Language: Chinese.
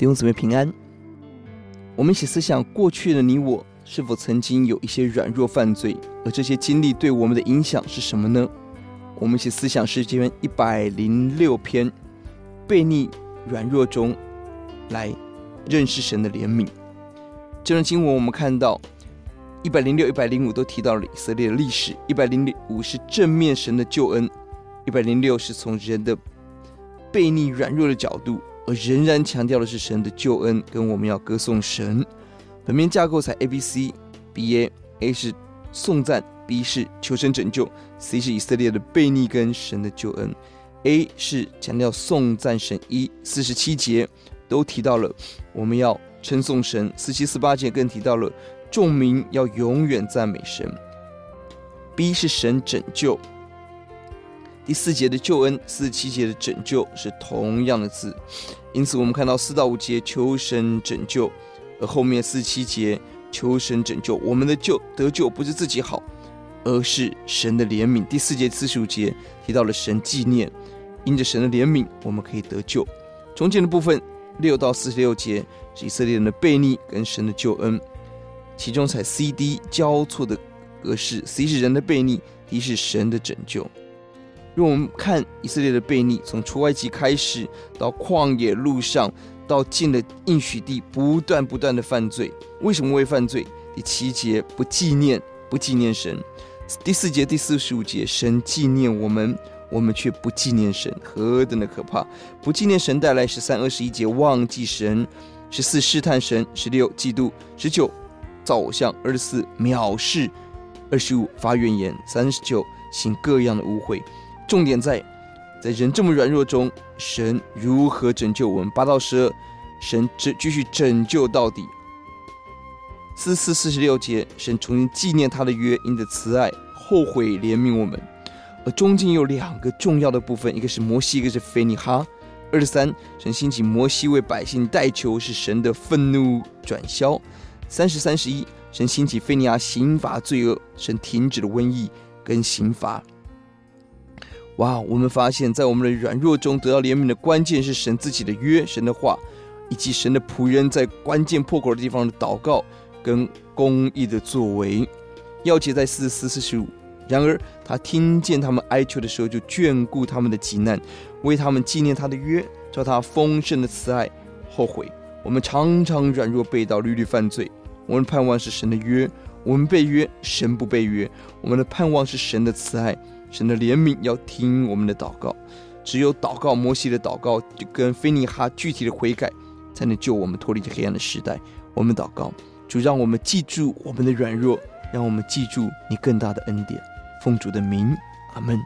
弟兄姊妹平安。我们一起思想过去的你我，是否曾经有一些软弱犯罪，而这些经历对我们的影响是什么呢？我们一起思想诗篇一百零六篇，悖逆软弱中来认识神的怜悯。这段经文我们看到一百零六、一百零五都提到了以色列的历史，一百零五是正面神的救恩，一百零六是从人的悖逆软弱的角度。仍然强调的是神的救恩，跟我们要歌颂神。本篇架构才 A B C B A A 是颂赞，B 是求神拯救，C 是以色列的悖逆跟神的救恩。A 是强调颂赞神，一四十七节都提到了我们要称颂神，四七四八节更提到了众民要永远赞美神。B 是神拯救。第四节的救恩，四十七节的拯救是同样的字，因此我们看到四到五节求神拯救，而后面四七节求神拯救，我们的救得救不是自己好，而是神的怜悯。第四节四十五节提到了神纪念，因着神的怜悯，我们可以得救。中间的部分六到四十六节是以色列人的悖逆跟神的救恩，其中采 C D 交错的格式，C 是人的悖逆，D 是神的拯救。让我们看以色列的悖逆，从出埃及开始，到旷野路上，到进了应许地，不断不断的犯罪。为什么会犯罪？第七节不纪念，不纪念神；第四节、第四十五节，神纪念我们，我们却不纪念神，何等的可怕！不纪念神带来十三、二十一节忘记神，十四试探神，十六嫉妒，十九造偶像，二十四藐视，二十五发怨言，三十九行各样的污秽。重点在，在人这么软弱中，神如何拯救我们？八到十二，神这继续拯救到底。四四四十六节，神重新纪念他的约，因着慈爱后悔怜悯我们。而中间有两个重要的部分，一个是摩西，一个是非尼哈。二十三，神兴起摩西为百姓代求，是神的愤怒转消。三十三十一，神兴起非尼哈刑罚罪恶，神停止了瘟疫跟刑罚。哇！我们发现，在我们的软弱中得到怜悯的关键是神自己的约、神的话，以及神的仆人在关键破口的地方的祷告跟公义的作为。要解在四十四、四十五。然而，他听见他们哀求的时候，就眷顾他们的急难，为他们纪念他的约，照他丰盛的慈爱后悔。我们常常软弱背道，屡屡犯罪。我们盼望是神的约，我们被约，神不被约。我们的盼望是神的慈爱。神的怜悯要听我们的祷告，只有祷告，摩西的祷告跟菲尼哈具体的悔改，才能救我们脱离这黑暗的时代。我们祷告，主让我们记住我们的软弱，让我们记住你更大的恩典。奉主的名，阿门。